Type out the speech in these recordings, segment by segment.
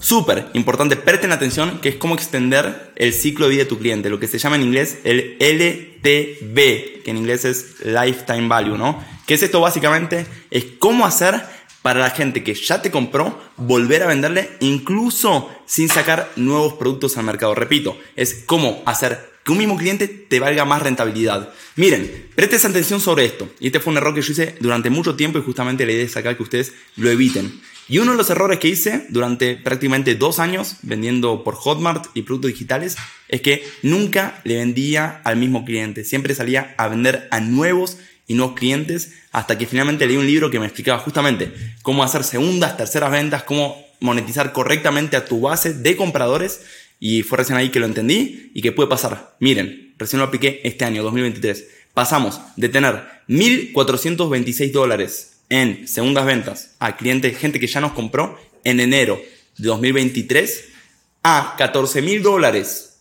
Súper importante, presten atención, que es cómo extender el ciclo de vida de tu cliente, lo que se llama en inglés el LTV, que en inglés es Lifetime Value, ¿no? ¿Qué es esto básicamente? Es cómo hacer para la gente que ya te compró volver a venderle incluso sin sacar nuevos productos al mercado. Repito, es cómo hacer que un mismo cliente te valga más rentabilidad. Miren, presten atención sobre esto. Y este fue un error que yo hice durante mucho tiempo y justamente la idea es acá que ustedes lo eviten. Y uno de los errores que hice durante prácticamente dos años vendiendo por Hotmart y productos digitales es que nunca le vendía al mismo cliente. Siempre salía a vender a nuevos y nuevos clientes hasta que finalmente leí un libro que me explicaba justamente cómo hacer segundas, terceras ventas, cómo monetizar correctamente a tu base de compradores y fue recién ahí que lo entendí y que puede pasar. Miren, recién lo apliqué este año, 2023. Pasamos de tener 1.426 dólares en segundas ventas a clientes, gente que ya nos compró en enero de 2023 a 14 mil dólares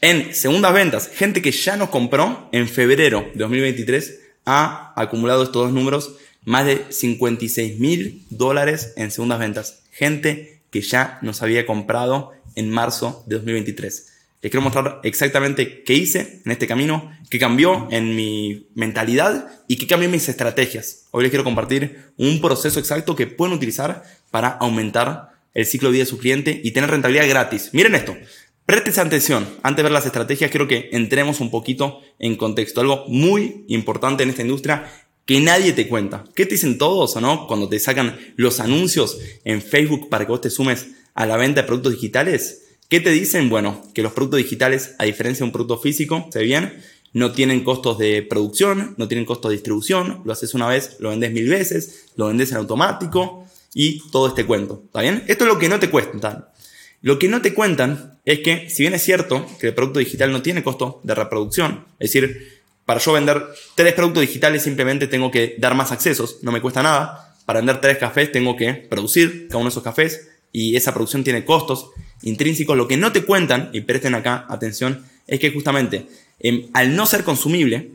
en segundas ventas, gente que ya nos compró en febrero de 2023 ha acumulado estos dos números más de 56 mil dólares en segundas ventas, gente que ya nos había comprado en marzo de 2023. Les quiero mostrar exactamente qué hice en este camino, qué cambió en mi mentalidad y qué cambió en mis estrategias. Hoy les quiero compartir un proceso exacto que pueden utilizar para aumentar el ciclo de vida de su cliente y tener rentabilidad gratis. Miren esto. Presten atención. Antes de ver las estrategias, quiero que entremos un poquito en contexto. Algo muy importante en esta industria que nadie te cuenta. ¿Qué te dicen todos o no cuando te sacan los anuncios en Facebook para que vos te sumes a la venta de productos digitales? ¿Qué te dicen? Bueno, que los productos digitales, a diferencia de un producto físico, se bien, no tienen costos de producción, no tienen costos de distribución, lo haces una vez, lo vendes mil veces, lo vendes en automático y todo este cuento. ¿Está bien? Esto es lo que no te cuentan. Lo que no te cuentan es que, si bien es cierto que el producto digital no tiene costo de reproducción, es decir, para yo vender tres productos digitales simplemente tengo que dar más accesos, no me cuesta nada. Para vender tres cafés tengo que producir cada uno de esos cafés y esa producción tiene costos intrínsecos. Lo que no te cuentan, y presten acá atención, es que justamente em, al no ser consumible,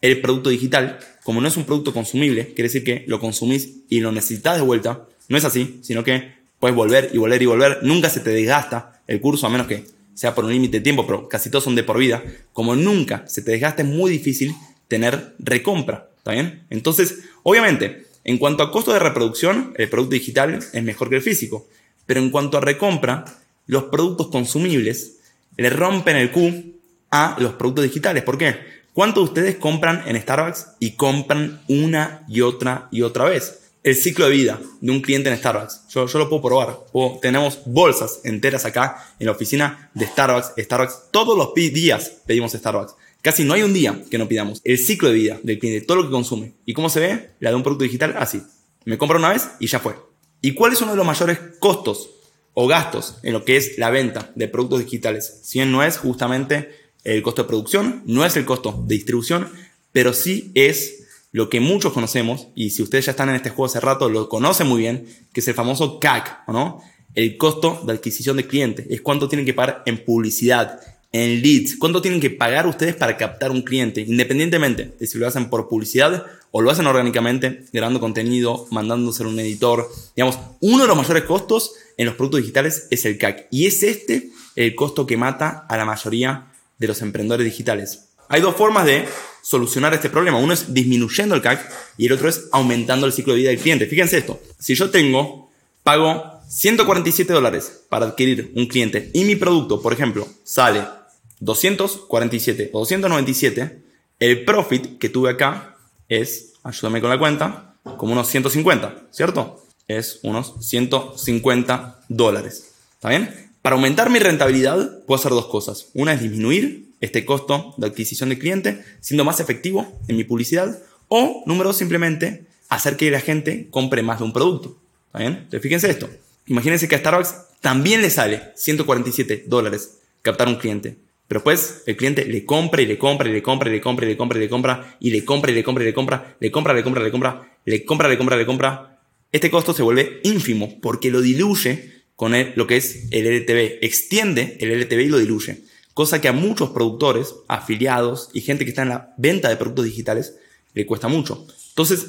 el producto digital, como no es un producto consumible, quiere decir que lo consumís y lo necesitas de vuelta. No es así, sino que puedes volver y volver y volver. Nunca se te desgasta el curso, a menos que sea por un límite de tiempo, pero casi todos son de por vida. Como nunca se te desgasta, es muy difícil tener recompra. ¿Está bien? Entonces, obviamente, en cuanto a costo de reproducción, el producto digital es mejor que el físico. Pero en cuanto a recompra, los productos consumibles le rompen el Q a los productos digitales. ¿Por qué? ¿Cuántos de ustedes compran en Starbucks y compran una y otra y otra vez? El ciclo de vida de un cliente en Starbucks. Yo, yo lo puedo probar. tenemos bolsas enteras acá en la oficina de Starbucks. Starbucks, todos los días pedimos Starbucks. Casi no hay un día que no pidamos. El ciclo de vida del cliente, todo lo que consume. ¿Y cómo se ve? La de un producto digital, así. Me compro una vez y ya fue. ¿Y cuál es uno de los mayores costos o gastos en lo que es la venta de productos digitales? Si bien no es justamente el costo de producción, no es el costo de distribución, pero sí es lo que muchos conocemos, y si ustedes ya están en este juego hace rato, lo conocen muy bien, que es el famoso CAC, ¿no? El costo de adquisición de clientes. Es cuánto tienen que pagar en publicidad, en leads. ¿Cuánto tienen que pagar ustedes para captar un cliente? Independientemente de si lo hacen por publicidad o lo hacen orgánicamente, grabando contenido, mandándose a un editor. Digamos, uno de los mayores costos en los productos digitales es el CAC. Y es este el costo que mata a la mayoría de los emprendedores digitales. Hay dos formas de solucionar este problema. Uno es disminuyendo el CAC y el otro es aumentando el ciclo de vida del cliente. Fíjense esto. Si yo tengo, pago 147 dólares para adquirir un cliente y mi producto, por ejemplo, sale 247 o 297, el profit que tuve acá es, ayúdame con la cuenta, como unos 150, ¿cierto? Es unos 150 dólares. ¿Está bien? Para aumentar mi rentabilidad puedo hacer dos cosas. Una es disminuir este costo de adquisición de cliente, siendo más efectivo en mi publicidad. O, número dos, simplemente hacer que la gente compre más de un producto. ¿Está bien? Entonces, fíjense esto. Imagínense que a Starbucks también le sale 147 dólares captar un cliente. Pero después el cliente le compra y le compra y le compra y le compra y le compra y le compra y le compra y le compra y le compra, le compra, le compra, le compra, le compra, le compra, le compra. Este costo se vuelve ínfimo porque lo diluye con lo que es el LTV. Extiende el LTV y lo diluye. Cosa que a muchos productores, afiliados y gente que está en la venta de productos digitales le cuesta mucho. Entonces,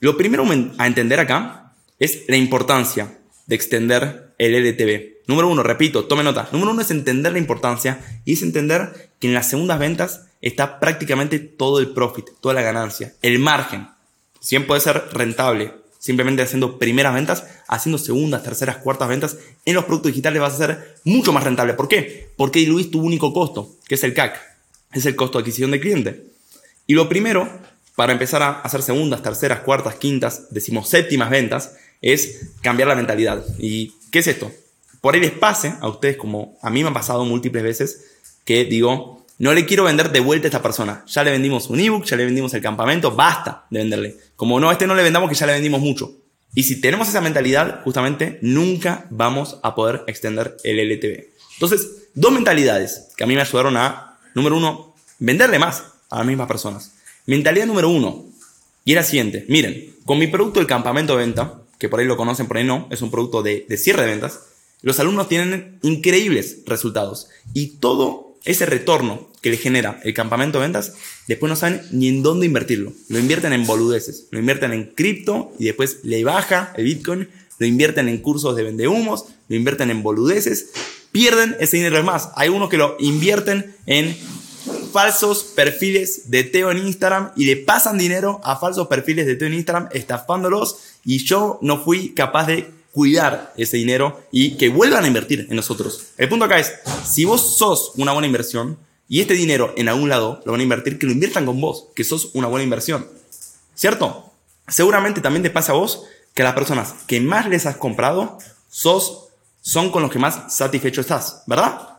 lo primero a entender acá es la importancia de extender el LTV. Número uno, repito, tome nota. Número uno es entender la importancia y es entender que en las segundas ventas está prácticamente todo el profit, toda la ganancia, el margen. Si puede ser rentable simplemente haciendo primeras ventas, haciendo segundas, terceras, cuartas ventas en los productos digitales vas a ser mucho más rentable. ¿Por qué? Porque diluís tu único costo, que es el CAC, es el costo de adquisición de cliente. Y lo primero, para empezar a hacer segundas, terceras, cuartas, quintas, decimos séptimas ventas, es cambiar la mentalidad. ¿Y qué es esto? Por ahí les pase a ustedes, como a mí me ha pasado múltiples veces, que digo, no le quiero vender de vuelta a esta persona. Ya le vendimos un ebook, ya le vendimos el campamento, basta de venderle. Como no, a este no le vendamos que ya le vendimos mucho. Y si tenemos esa mentalidad, justamente nunca vamos a poder extender el LTV. Entonces, dos mentalidades que a mí me ayudaron a, número uno, venderle más a las mismas personas. Mentalidad número uno, y era siguiente, miren, con mi producto el campamento de venta, que por ahí lo conocen, por ahí no, es un producto de, de cierre de ventas, los alumnos tienen increíbles resultados y todo ese retorno que le genera el campamento de ventas, después no saben ni en dónde invertirlo. Lo invierten en boludeces, lo invierten en cripto y después le baja el Bitcoin, lo invierten en cursos de vendehumos, lo invierten en boludeces, pierden ese dinero. Más, hay unos que lo invierten en falsos perfiles de Teo en Instagram y le pasan dinero a falsos perfiles de Teo en Instagram estafándolos y yo no fui capaz de cuidar ese dinero y que vuelvan a invertir en nosotros. El punto acá es, si vos sos una buena inversión y este dinero en algún lado lo van a invertir, que lo inviertan con vos, que sos una buena inversión. ¿Cierto? Seguramente también te pasa a vos que las personas que más les has comprado sos, son con los que más satisfecho estás, ¿verdad?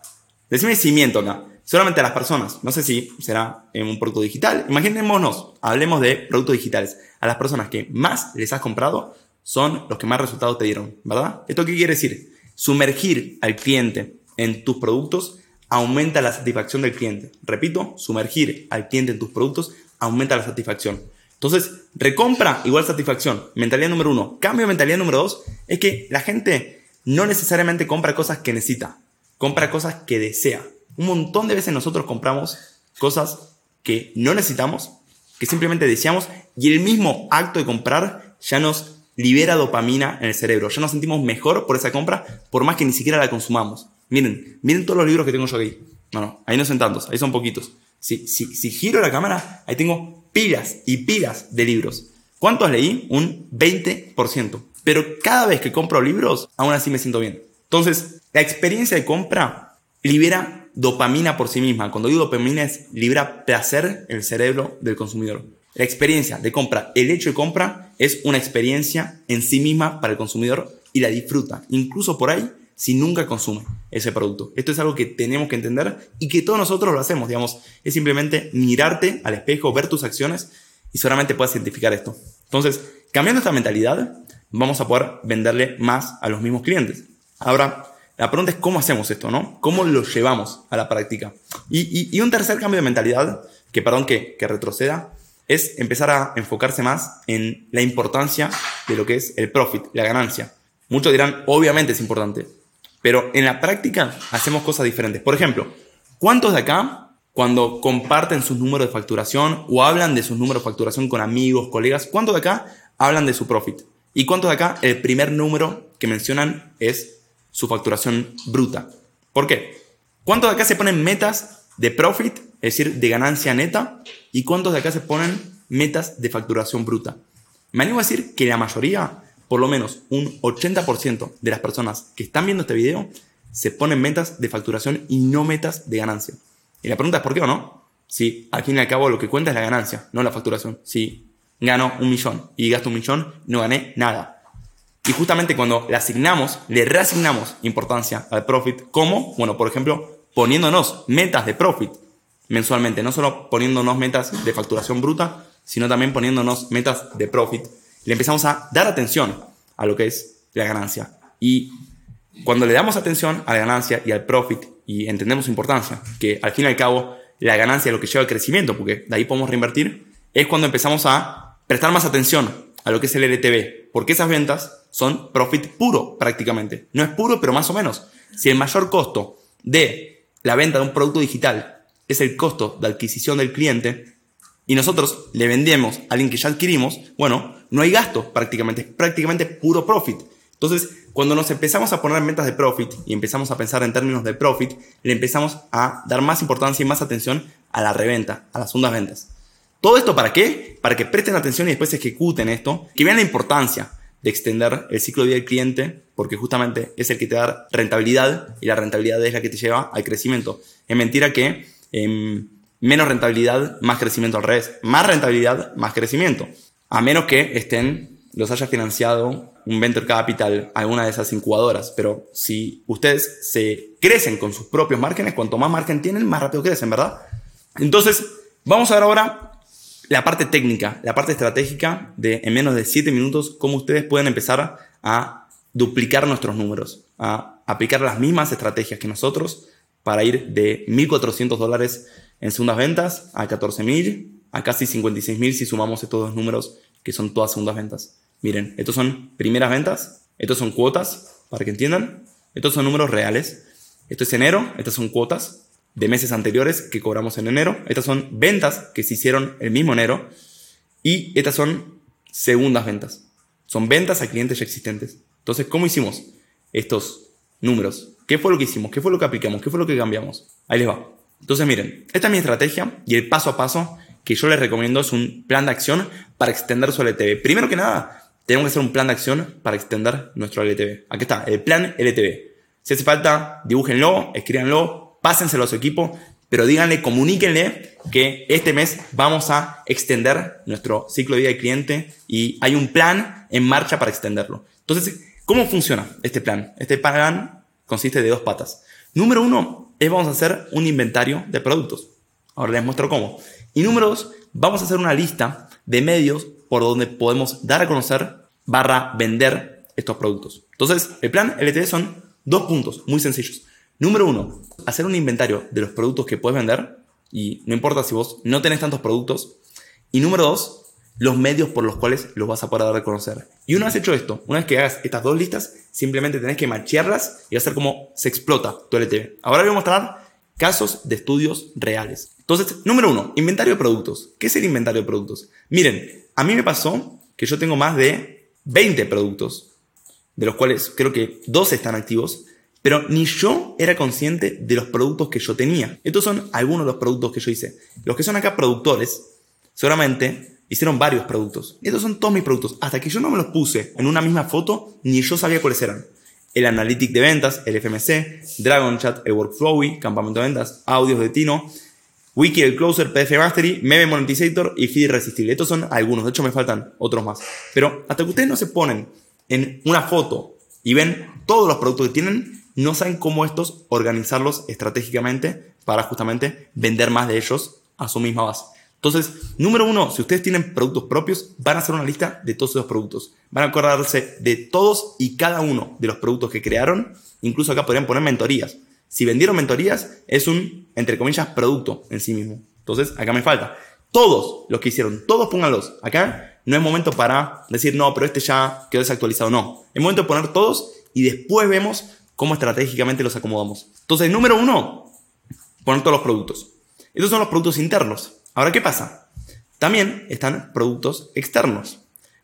Decime si miento acá solamente a las personas, no sé si será en un producto digital, imaginémonos, hablemos de productos digitales, a las personas que más les has comprado son los que más resultados te dieron, ¿verdad? ¿Esto qué quiere decir? Sumergir al cliente en tus productos aumenta la satisfacción del cliente. Repito, sumergir al cliente en tus productos aumenta la satisfacción. Entonces, recompra igual satisfacción. Mentalidad número uno. Cambio de mentalidad número dos es que la gente no necesariamente compra cosas que necesita, compra cosas que desea. Un montón de veces nosotros compramos cosas que no necesitamos, que simplemente deseamos, y el mismo acto de comprar ya nos libera dopamina en el cerebro. Ya nos sentimos mejor por esa compra, por más que ni siquiera la consumamos. Miren, miren todos los libros que tengo yo aquí. No, no, ahí no son tantos, ahí son poquitos. Si, si, si giro la cámara, ahí tengo pilas y pilas de libros. ¿Cuántos leí? Un 20%. Pero cada vez que compro libros, aún así me siento bien. Entonces, la experiencia de compra libera dopamina por sí misma. Cuando digo dopamina es libera placer en el cerebro del consumidor. La experiencia de compra, el hecho de compra es una experiencia en sí misma para el consumidor y la disfruta, incluso por ahí si nunca consume ese producto. Esto es algo que tenemos que entender y que todos nosotros lo hacemos, digamos, es simplemente mirarte al espejo, ver tus acciones y solamente puedes identificar esto. Entonces, cambiando esta mentalidad, vamos a poder venderle más a los mismos clientes. Ahora, la pregunta es cómo hacemos esto, ¿no? ¿Cómo lo llevamos a la práctica? Y, un tercer cambio de mentalidad, que perdón que, que retroceda, es empezar a enfocarse más en la importancia de lo que es el profit, la ganancia. Muchos dirán, obviamente es importante, pero en la práctica hacemos cosas diferentes. Por ejemplo, ¿cuántos de acá, cuando comparten sus números de facturación o hablan de sus números de facturación con amigos, colegas, cuántos de acá hablan de su profit? ¿Y cuántos de acá el primer número que mencionan es su facturación bruta. ¿Por qué? ¿Cuántos de acá se ponen metas de profit, es decir, de ganancia neta? ¿Y cuántos de acá se ponen metas de facturación bruta? Me animo a decir que la mayoría, por lo menos un 80% de las personas que están viendo este video, se ponen metas de facturación y no metas de ganancia. Y la pregunta es ¿por qué o no? Si al fin y al cabo lo que cuenta es la ganancia, no la facturación. Si gano un millón y gasto un millón, no gané nada. Y justamente cuando le asignamos, le reasignamos importancia al profit, como, bueno, por ejemplo, poniéndonos metas de profit mensualmente, no solo poniéndonos metas de facturación bruta, sino también poniéndonos metas de profit, le empezamos a dar atención a lo que es la ganancia. Y cuando le damos atención a la ganancia y al profit y entendemos su importancia, que al fin y al cabo la ganancia es lo que lleva al crecimiento, porque de ahí podemos reinvertir, es cuando empezamos a prestar más atención a lo que es el LTV, porque esas ventas son profit puro prácticamente. No es puro, pero más o menos. Si el mayor costo de la venta de un producto digital es el costo de adquisición del cliente y nosotros le vendemos a alguien que ya adquirimos, bueno, no hay gasto prácticamente, es prácticamente puro profit. Entonces, cuando nos empezamos a poner en ventas de profit y empezamos a pensar en términos de profit, le empezamos a dar más importancia y más atención a la reventa, a las segundas ventas. ¿Todo esto para qué? Para que presten atención y después ejecuten esto, que vean la importancia de extender el ciclo de vida del cliente, porque justamente es el que te da rentabilidad y la rentabilidad es la que te lleva al crecimiento. Es mentira que em, menos rentabilidad, más crecimiento al revés. Más rentabilidad, más crecimiento. A menos que estén, los haya financiado un venture capital, alguna de esas incubadoras. Pero si ustedes se crecen con sus propios márgenes, cuanto más margen tienen, más rápido crecen, ¿verdad? Entonces, vamos a ver ahora la parte técnica, la parte estratégica de en menos de 7 minutos, cómo ustedes pueden empezar a duplicar nuestros números, a aplicar las mismas estrategias que nosotros para ir de 1.400 dólares en segundas ventas a 14.000, a casi 56.000 si sumamos estos dos números que son todas segundas ventas. Miren, estos son primeras ventas, estos son cuotas, para que entiendan, estos son números reales. Esto es enero, estas son cuotas, de meses anteriores que cobramos en enero. Estas son ventas que se hicieron el mismo enero. Y estas son segundas ventas. Son ventas a clientes ya existentes. Entonces, ¿cómo hicimos estos números? ¿Qué fue lo que hicimos? ¿Qué fue lo que aplicamos? ¿Qué fue lo que cambiamos? Ahí les va. Entonces, miren, esta es mi estrategia y el paso a paso que yo les recomiendo es un plan de acción para extender su LTV. Primero que nada, tenemos que hacer un plan de acción para extender nuestro LTV. Aquí está, el plan LTV. Si hace falta, dibújenlo, escríbanlo, pásenselo a su equipo, pero díganle, comuníquenle que este mes vamos a extender nuestro ciclo de vida de cliente y hay un plan en marcha para extenderlo. Entonces, ¿cómo funciona este plan? Este plan consiste de dos patas. Número uno es vamos a hacer un inventario de productos. Ahora les muestro cómo. Y número dos, vamos a hacer una lista de medios por donde podemos dar a conocer barra vender estos productos. Entonces, el plan LTD son dos puntos muy sencillos. Número uno, hacer un inventario de los productos que puedes vender. Y no importa si vos no tenés tantos productos. Y número dos, los medios por los cuales los vas a poder dar a conocer. Y una vez hecho esto, una vez que hagas estas dos listas, simplemente tenés que machearlas y hacer como se explota tu LTV. Ahora voy a mostrar casos de estudios reales. Entonces, número uno, inventario de productos. ¿Qué es el inventario de productos? Miren, a mí me pasó que yo tengo más de 20 productos, de los cuales creo que dos están activos, pero ni yo era consciente de los productos que yo tenía. Estos son algunos de los productos que yo hice. Los que son acá productores, seguramente hicieron varios productos. Estos son todos mis productos. Hasta que yo no me los puse en una misma foto, ni yo sabía cuáles eran. El Analytic de ventas, el FMC, Dragon Chat, el Workflowy, Campamento de ventas, Audios de Tino, Wiki, el Closer, PDF Mastery, Meme Monetizator y Feed Irresistible. Estos son algunos, de hecho me faltan otros más. Pero hasta que ustedes no se ponen en una foto y ven todos los productos que tienen, no saben cómo estos organizarlos estratégicamente para justamente vender más de ellos a su misma base. Entonces, número uno, si ustedes tienen productos propios, van a hacer una lista de todos esos productos. Van a acordarse de todos y cada uno de los productos que crearon. Incluso acá podrían poner mentorías. Si vendieron mentorías, es un, entre comillas, producto en sí mismo. Entonces, acá me falta. Todos los que hicieron, todos pónganlos. Acá no es momento para decir, no, pero este ya quedó desactualizado. No. Es momento de poner todos y después vemos cómo estratégicamente los acomodamos. Entonces, número uno, poner todos los productos. Estos son los productos internos. Ahora, ¿qué pasa? También están productos externos.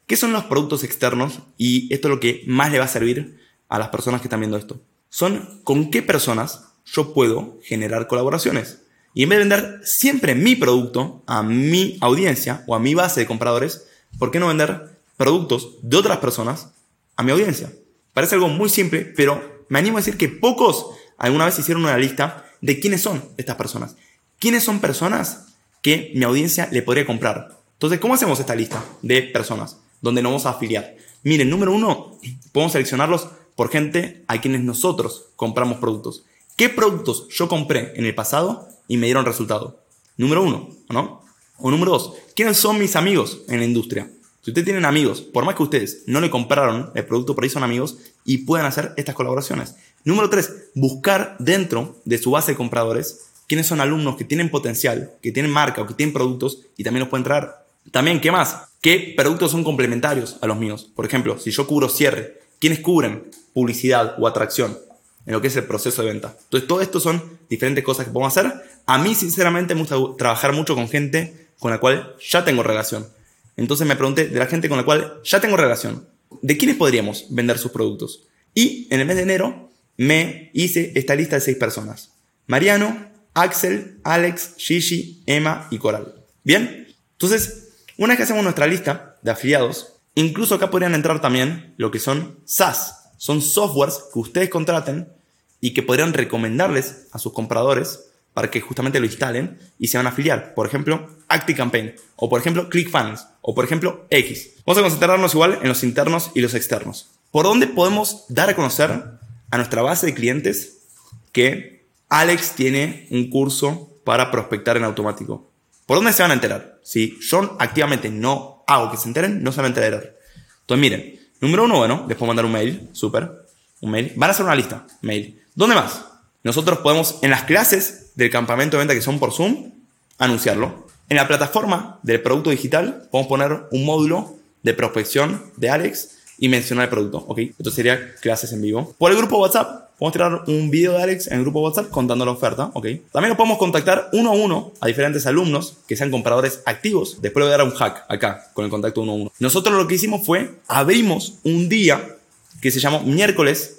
¿Qué son los productos externos? Y esto es lo que más le va a servir a las personas que están viendo esto. Son con qué personas yo puedo generar colaboraciones. Y en vez de vender siempre mi producto a mi audiencia o a mi base de compradores, ¿por qué no vender productos de otras personas a mi audiencia? Parece algo muy simple, pero me animo a decir que pocos alguna vez hicieron una lista de quiénes son estas personas. ¿Quiénes son personas que mi audiencia le podría comprar? Entonces, ¿cómo hacemos esta lista de personas donde nos vamos a afiliar? Miren, número uno, podemos seleccionarlos por gente a quienes nosotros compramos productos. ¿Qué productos yo compré en el pasado y me dieron resultado? Número uno, ¿no? O número dos, ¿quiénes son mis amigos en la industria? Si ustedes tienen amigos, por más que ustedes no le compraron el producto, por ahí son amigos y pueden hacer estas colaboraciones. Número tres, buscar dentro de su base de compradores quiénes son alumnos que tienen potencial, que tienen marca o que tienen productos y también los pueden traer. También, ¿qué más? ¿Qué productos son complementarios a los míos? Por ejemplo, si yo cubro cierre, ¿quiénes cubren publicidad o atracción en lo que es el proceso de venta? Entonces, todo esto son diferentes cosas que podemos hacer. A mí, sinceramente, me gusta trabajar mucho con gente con la cual ya tengo relación. Entonces me pregunté de la gente con la cual ya tengo relación, ¿de quiénes podríamos vender sus productos? Y en el mes de enero me hice esta lista de seis personas. Mariano, Axel, Alex, Gigi, Emma y Coral. ¿Bien? Entonces, una vez que hacemos nuestra lista de afiliados, incluso acá podrían entrar también lo que son SaaS. Son softwares que ustedes contraten y que podrían recomendarles a sus compradores para que justamente lo instalen y se van a afiliar. Por ejemplo, ActiveCampaign, o por ejemplo, ClickFunnels, o por ejemplo, X. Vamos a concentrarnos igual en los internos y los externos. ¿Por dónde podemos dar a conocer a nuestra base de clientes que Alex tiene un curso para prospectar en automático. ¿Por dónde se van a enterar? Si yo activamente no hago que se enteren, no se van a enterar. Entonces, miren, número uno, bueno, les puedo mandar un mail, súper, un mail. Van a hacer una lista, mail. ¿Dónde más? Nosotros podemos, en las clases del campamento de venta que son por Zoom, anunciarlo. En la plataforma del producto digital, podemos poner un módulo de prospección de Alex y mencionar el producto, ¿ok? Esto sería clases en vivo. Por el grupo WhatsApp, podemos tirar un video de Alex en el grupo WhatsApp contando la oferta, ¿ok? También lo podemos contactar uno a uno a diferentes alumnos que sean compradores activos. Después le voy a dar un hack acá con el contacto uno a uno. Nosotros lo que hicimos fue abrimos un día que se llamó miércoles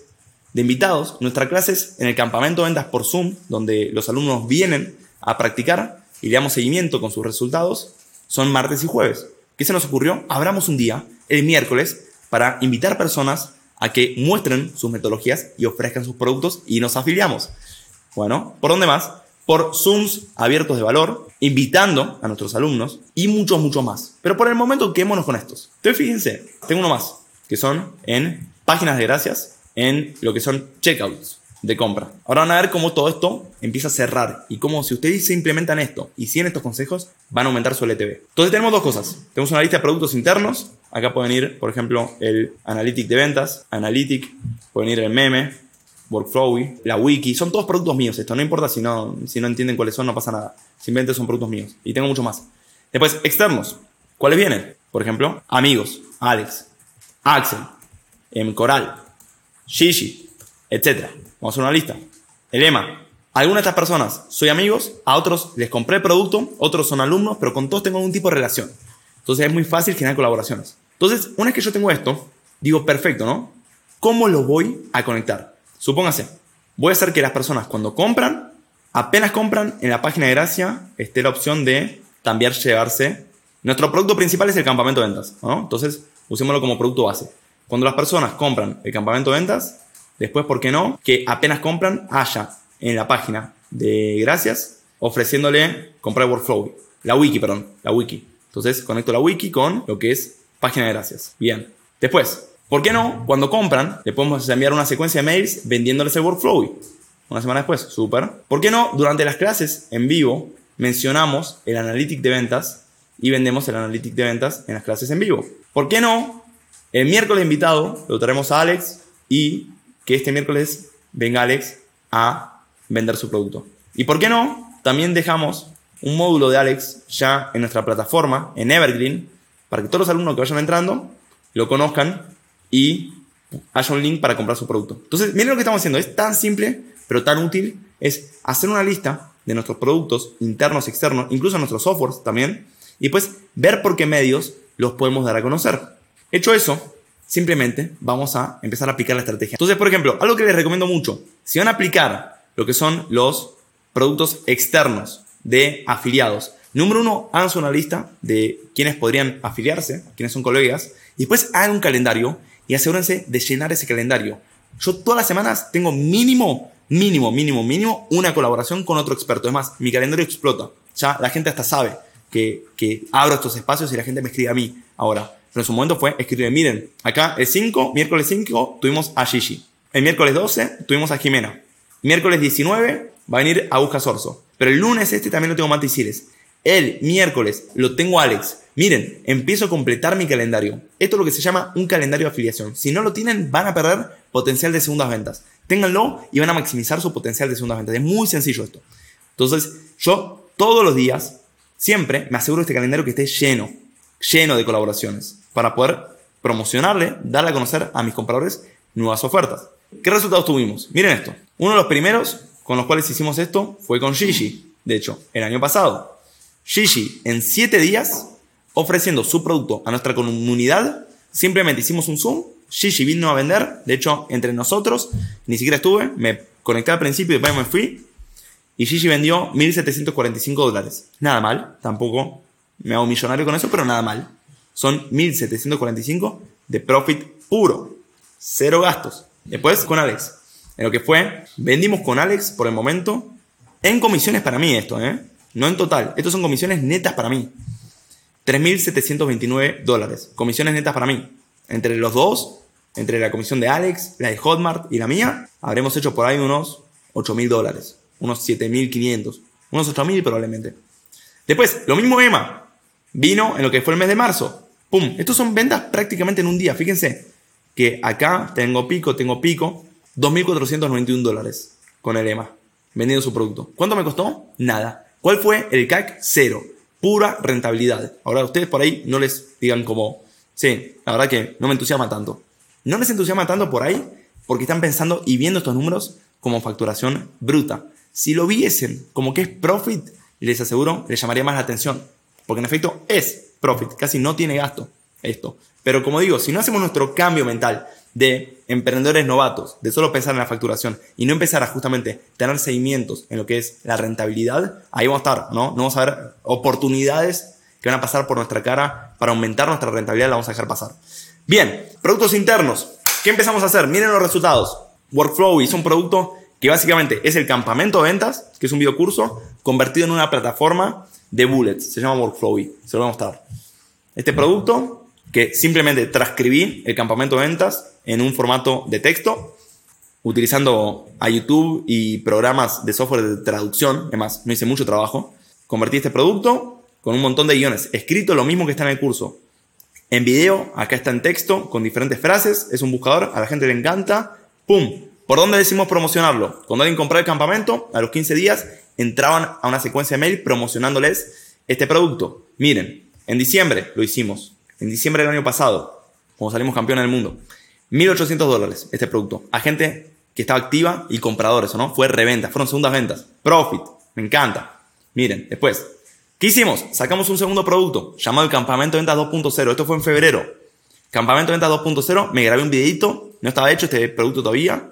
de invitados, nuestras clases en el campamento de ventas por Zoom, donde los alumnos vienen a practicar y le damos seguimiento con sus resultados, son martes y jueves. ¿Qué se nos ocurrió? Abramos un día, el miércoles, para invitar personas a que muestren sus metodologías y ofrezcan sus productos y nos afiliamos. Bueno, ¿por dónde más? Por Zooms abiertos de valor, invitando a nuestros alumnos y mucho, mucho más. Pero por el momento quedémonos con estos. Entonces fíjense, tengo uno más, que son en páginas de gracias, en lo que son checkouts de compra. Ahora van a ver cómo todo esto empieza a cerrar y cómo si ustedes se implementan esto y siguen estos consejos, van a aumentar su LTV. Entonces tenemos dos cosas. Tenemos una lista de productos internos. Acá pueden ir, por ejemplo, el Analytic de ventas, Analytic, pueden ir el meme, Workflowy, la wiki. Son todos productos míos esto. No importa si no, si no entienden cuáles son, no pasa nada. Simplemente son productos míos. Y tengo mucho más. Después, externos. ¿Cuáles vienen? Por ejemplo, amigos, Alex, Axel, M. Coral, Shishi, etc. Vamos a hacer una lista. El lema. Algunas de estas personas soy amigos, a otros les compré el producto, otros son alumnos, pero con todos tengo algún tipo de relación. Entonces es muy fácil generar colaboraciones. Entonces, una vez que yo tengo esto, digo, perfecto, ¿no? ¿Cómo lo voy a conectar? Supóngase, voy a hacer que las personas cuando compran, apenas compran, en la página de gracia esté la opción de también llevarse. Nuestro producto principal es el campamento de ventas, ¿no? Entonces, usémoslo como producto base. Cuando las personas compran el campamento de ventas, Después, ¿por qué no? Que apenas compran, haya en la página de gracias ofreciéndole comprar workflow. La wiki, perdón, la wiki. Entonces conecto la wiki con lo que es página de gracias. Bien. Después, ¿por qué no? Cuando compran, le podemos enviar una secuencia de mails vendiéndoles el workflow. Una semana después, súper. ¿Por qué no? Durante las clases en vivo mencionamos el analytic de ventas y vendemos el analytic de ventas en las clases en vivo. ¿Por qué no? El miércoles invitado lo traemos a Alex y que este miércoles venga Alex a vender su producto. ¿Y por qué no? También dejamos un módulo de Alex ya en nuestra plataforma, en Evergreen, para que todos los alumnos que vayan entrando lo conozcan y haya un link para comprar su producto. Entonces, miren lo que estamos haciendo. Es tan simple, pero tan útil. Es hacer una lista de nuestros productos internos, externos, incluso nuestros softwares también, y pues ver por qué medios los podemos dar a conocer. Hecho eso, simplemente vamos a empezar a aplicar la estrategia. Entonces, por ejemplo, algo que les recomiendo mucho, si van a aplicar lo que son los productos externos de afiliados, número uno, hagan una lista de quienes podrían afiliarse, quienes son colegas, y después hagan un calendario y asegúrense de llenar ese calendario. Yo todas las semanas tengo mínimo, mínimo, mínimo, mínimo una colaboración con otro experto. Es más, mi calendario explota. Ya la gente hasta sabe que, que abro estos espacios y la gente me escribe a mí ahora. Pero en su momento fue escribir, miren, acá el 5, miércoles 5, tuvimos a Gigi. El miércoles 12 tuvimos a Jimena. Miércoles 19 va a venir a Busca Sorso. Pero el lunes este también lo tengo Mati Siles. El miércoles lo tengo Alex. Miren, empiezo a completar mi calendario. Esto es lo que se llama un calendario de afiliación. Si no lo tienen, van a perder potencial de segundas ventas. ténganlo y van a maximizar su potencial de segunda venta. Es muy sencillo esto. Entonces, yo todos los días, siempre me aseguro este calendario que esté lleno, lleno de colaboraciones, para poder promocionarle, darle a conocer a mis compradores nuevas ofertas. ¿Qué resultados tuvimos? Miren esto. Uno de los primeros con los cuales hicimos esto fue con Gigi, de hecho, el año pasado. Gigi, en 7 días, ofreciendo su producto a nuestra comunidad, simplemente hicimos un Zoom, Gigi vino a vender, de hecho, entre nosotros, ni siquiera estuve, me conecté al principio y después me fui, y Gigi vendió 1.745 dólares. Nada mal, tampoco me hago millonario con eso, pero nada mal. Son 1.745 de profit puro, cero gastos. Después con Alex, en lo que fue, vendimos con Alex por el momento, en comisiones para mí esto, ¿eh? No en total, estos son comisiones netas para mí. 3.729 dólares. Comisiones netas para mí. Entre los dos, entre la comisión de Alex, la de Hotmart y la mía, habremos hecho por ahí unos 8.000 dólares. Unos 7.500. Unos 8.000 probablemente. Después, lo mismo Emma. Vino en lo que fue el mes de marzo. ¡Pum! Estos son ventas prácticamente en un día. Fíjense que acá tengo pico, tengo pico. 2.491 dólares con el EMA. Vendiendo su producto. ¿Cuánto me costó? Nada. ¿Cuál fue el CAC? Cero pura rentabilidad. Ahora, ustedes por ahí no les digan como, sí, la verdad que no me entusiasma tanto. No les entusiasma tanto por ahí porque están pensando y viendo estos números como facturación bruta. Si lo viesen como que es profit, les aseguro, les llamaría más la atención. Porque en efecto es profit, casi no tiene gasto esto. Pero como digo, si no hacemos nuestro cambio mental de emprendedores novatos, de solo pensar en la facturación y no empezar a justamente tener seguimientos en lo que es la rentabilidad, ahí vamos a estar, ¿no? No vamos a ver oportunidades que van a pasar por nuestra cara para aumentar nuestra rentabilidad, la vamos a dejar pasar. Bien, productos internos. ¿Qué empezamos a hacer? Miren los resultados. Workflow hizo un producto que básicamente es el campamento de ventas, que es un videocurso, convertido en una plataforma de bullets. Se llama Workflowy. Se lo voy a mostrar. Este producto, que simplemente transcribí el campamento de ventas en un formato de texto, utilizando a YouTube y programas de software de traducción. Además, no hice mucho trabajo. Convertí este producto con un montón de guiones. Escrito lo mismo que está en el curso. En video, acá está en texto, con diferentes frases. Es un buscador, a la gente le encanta. ¡Pum! ¿Por dónde decimos promocionarlo? Cuando alguien compraba el campamento, a los 15 días entraban a una secuencia de mail promocionándoles este producto. Miren, en diciembre lo hicimos. En diciembre del año pasado, como salimos campeones del mundo. 1.800 dólares este producto. A gente que estaba activa y compradores, ¿no? Fue reventa, fueron segundas ventas. Profit, me encanta. Miren, después, ¿qué hicimos? Sacamos un segundo producto llamado el Campamento Ventas 2.0. Esto fue en febrero. Campamento Ventas 2.0, me grabé un videito, no estaba hecho este producto todavía.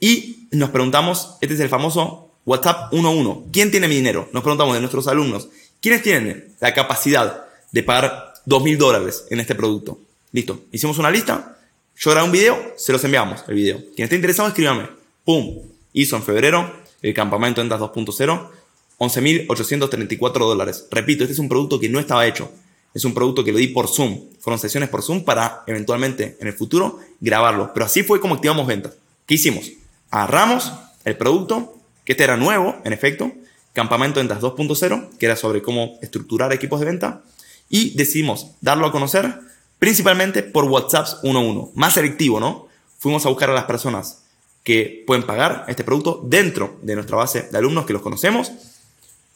Y nos preguntamos, este es el famoso WhatsApp 1.1. ¿Quién tiene mi dinero? Nos preguntamos de nuestros alumnos. ¿Quiénes tienen la capacidad de pagar 2.000 dólares en este producto? Listo. Hicimos una lista yo grabé un video, se los enviamos el video. Quien esté interesado, escríbame. ¡Pum! Hizo en febrero el campamento Ventas 2.0, 11.834 dólares. Repito, este es un producto que no estaba hecho. Es un producto que lo di por Zoom. Fueron sesiones por Zoom para eventualmente en el futuro grabarlo. Pero así fue como activamos ventas. ¿Qué hicimos? Agarramos el producto, que este era nuevo, en efecto, Campamento Ventas 2.0, que era sobre cómo estructurar equipos de venta, y decidimos darlo a conocer principalmente por WhatsApps 1-1, más selectivo, ¿no? Fuimos a buscar a las personas que pueden pagar este producto dentro de nuestra base de alumnos que los conocemos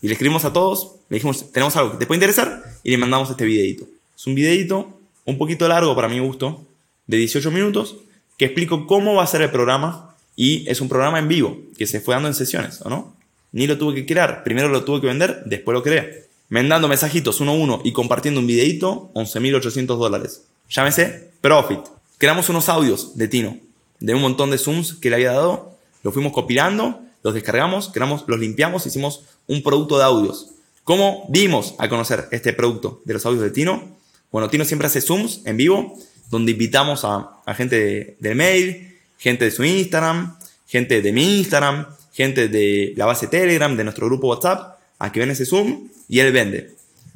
y le escribimos a todos, le dijimos, tenemos algo que te puede interesar y le mandamos este videito. Es un videito un poquito largo para mi gusto, de 18 minutos, que explico cómo va a ser el programa y es un programa en vivo que se fue dando en sesiones, ¿o no? Ni lo tuve que crear, primero lo tuve que vender, después lo creé mandando mensajitos uno a uno y compartiendo un videito, 11.800 dólares. Llámese Profit. Creamos unos audios de Tino, de un montón de Zooms que le había dado, los fuimos compilando, los descargamos, creamos, los limpiamos, hicimos un producto de audios. ¿Cómo dimos a conocer este producto de los audios de Tino? Bueno, Tino siempre hace Zooms en vivo, donde invitamos a, gente del mail, gente de su Instagram, gente de mi Instagram, gente de la base Telegram, de nuestro grupo WhatsApp, a que ven ese Zoom y él vende.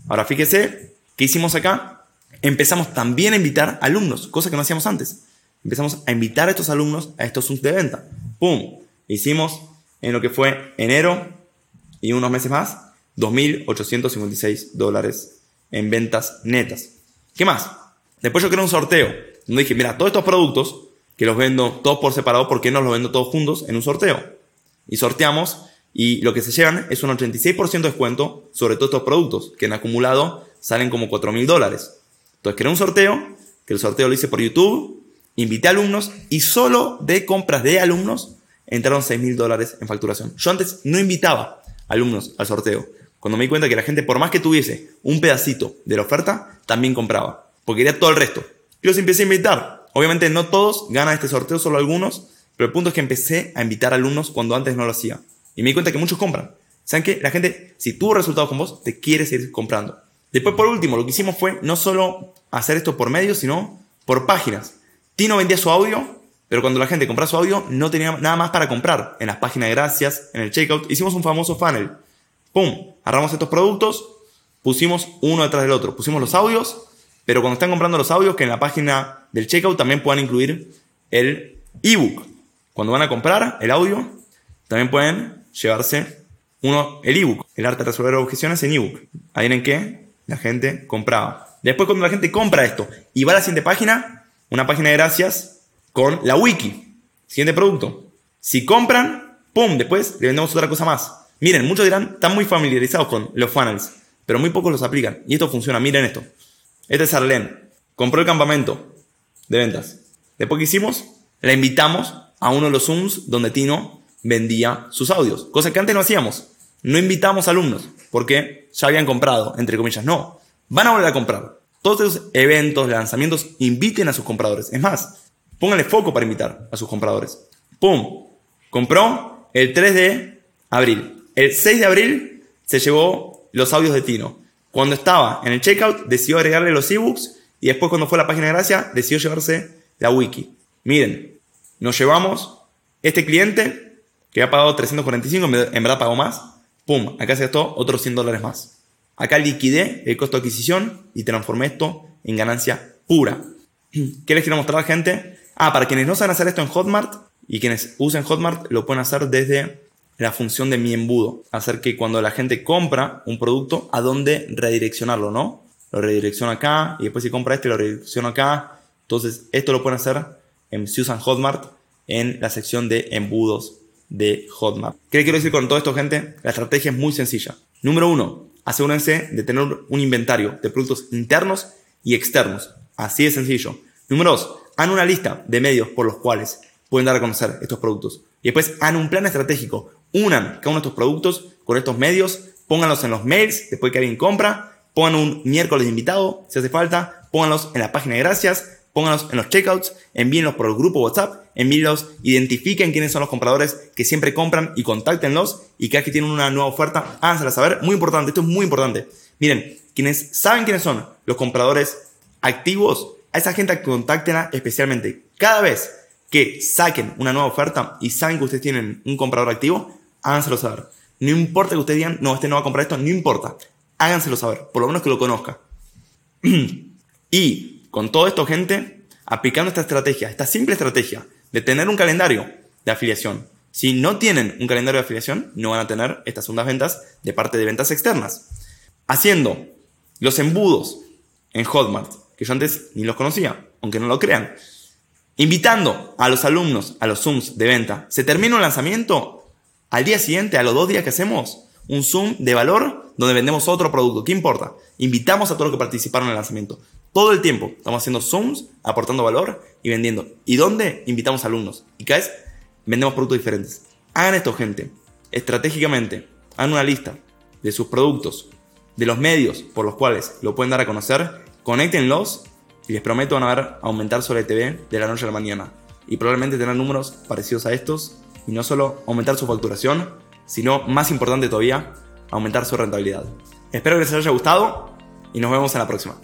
Ahora fíjese, ¿qué hicimos acá? Empezamos también a invitar alumnos, cosa que no hacíamos antes. Empezamos a invitar a estos alumnos a estos Zooms de venta. ¡Pum! Hicimos en lo que fue enero y unos meses más, 2.856 dólares en ventas netas. ¿Qué más? Después yo creé un sorteo donde dije, mira, todos estos productos que los vendo todos por separado, ¿por qué no los vendo todos juntos en un sorteo? Y sorteamos y lo que se llevan es un 86% de descuento sobre todos estos productos, que en acumulado salen como 4 mil dólares. Entonces creé un sorteo, que el sorteo lo hice por YouTube, invité alumnos y solo de compras de alumnos entraron 6 mil dólares en facturación. Yo antes no invitaba alumnos al sorteo. Cuando me di cuenta que la gente, por más que tuviese un pedacito de la oferta, también compraba. Porque quería todo el resto. Y los empecé a invitar. Obviamente no todos ganan este sorteo, solo algunos. Pero el punto es que empecé a invitar alumnos cuando antes no lo hacía. Y me di cuenta que muchos compran. ¿Saben qué? La gente, si tuvo resultados con vos, te quiere seguir comprando. Después, por último, lo que hicimos fue no solo hacer esto por medios, sino por páginas. Tino vendía su audio, pero cuando la gente compraba su audio, no tenía nada más para comprar. En las páginas de gracias, en el checkout, hicimos un famoso funnel. ¡Pum! Agarramos estos productos, pusimos uno detrás del otro. Pusimos los audios, pero cuando están comprando los audios, que en la página del checkout también puedan incluir el ebook. Cuando van a comprar el audio, también pueden llevarse uno, el ebook, el arte de resolver objeciones en ebook. Ahí en que la gente compraba. Después cuando la gente compra esto y va a la siguiente página, una página de gracias con la wiki. Siguiente producto. Si compran, ¡pum! Después le vendemos otra cosa más. Miren, muchos dirán, están muy familiarizados con los funnels, pero muy pocos los aplican. Y esto funciona. Miren esto. Este es Arlene. Compró el campamento de ventas. Después que hicimos, la invitamos a uno de los Zooms donde Tino vendía sus audios. Cosa que antes no hacíamos. No invitamos alumnos porque ya habían comprado, entre comillas. No, van a volver a comprar. Todos esos eventos, lanzamientos, inviten a sus compradores. Es más, pónganle foco para invitar a sus compradores. ¡Pum! Compró el 3 de abril. El 6 de abril se llevó los audios de Tino. Cuando estaba en el checkout, decidió agregarle los ebooks y después cuando fue a la página de gracia, decidió llevarse la wiki. Miren, nos llevamos este cliente que ha pagado 345, en verdad pagó más, pum, acá se gastó otros 100 dólares más. Acá liquidé el costo de adquisición y transformé esto en ganancia pura. ¿Qué les quiero mostrar, gente? Ah, para quienes no saben hacer esto en Hotmart y quienes usen Hotmart, lo pueden hacer desde la función de mi embudo. Hacer que cuando la gente compra un producto, a dónde redireccionarlo, ¿no? Lo redirecciono acá y después si compra este, lo redirecciono acá. Entonces, esto lo pueden hacer si usan Hotmart en la sección de embudos de Hotmart. ¿Qué quiero decir con todo esto, gente? La estrategia es muy sencilla. Número uno, asegúrense de tener un inventario de productos internos y externos. Así de sencillo. Número dos, hagan una lista de medios por los cuales pueden dar a conocer estos productos. Y después hagan un plan estratégico. Unan cada uno de estos productos con estos medios, pónganlos en los mails después que alguien compra, pongan un miércoles de invitado si hace falta, pónganlos en la página de gracias, pónganlos en los checkouts, envíenlos por el grupo WhatsApp, envíenlos, identifiquen quiénes son los compradores que siempre compran y contáctenlos y cada que tienen una nueva oferta, hágansela saber. Muy importante, esto es muy importante. Miren, quienes saben quiénes son los compradores activos, a esa gente contáctenla especialmente. Cada vez que saquen una nueva oferta y saben que ustedes tienen un comprador activo, háganselo saber. No importa que ustedes digan, no, este no va a comprar esto, no importa. Háganselo saber, por lo menos que lo conozca. y con todo esto, gente, aplicando esta estrategia, esta simple estrategia de tener un calendario de afiliación. Si no tienen un calendario de afiliación, no van a tener estas segundas ventas de parte de ventas externas. Haciendo los embudos en Hotmart, que yo antes ni los conocía, aunque no lo crean. Invitando a los alumnos a los Zooms de venta. Se termina un lanzamiento, al día siguiente, a los dos días que hacemos, un Zoom de valor donde vendemos otro producto. ¿Qué importa? Invitamos a todos los que participaron en el lanzamiento. Todo el tiempo estamos haciendo Zooms, aportando valor y vendiendo. ¿Y dónde? Invitamos alumnos. Y cada vez vendemos productos diferentes. Hagan esto, gente. Estratégicamente, hagan una lista de sus productos, de los medios por los cuales lo pueden dar a conocer, conéctenlos y les prometo van a ver aumentar sobre TV de la noche a la mañana. Y probablemente tener números parecidos a estos y no solo aumentar su facturación, sino más importante todavía, aumentar su rentabilidad. Espero que les haya gustado y nos vemos en la próxima.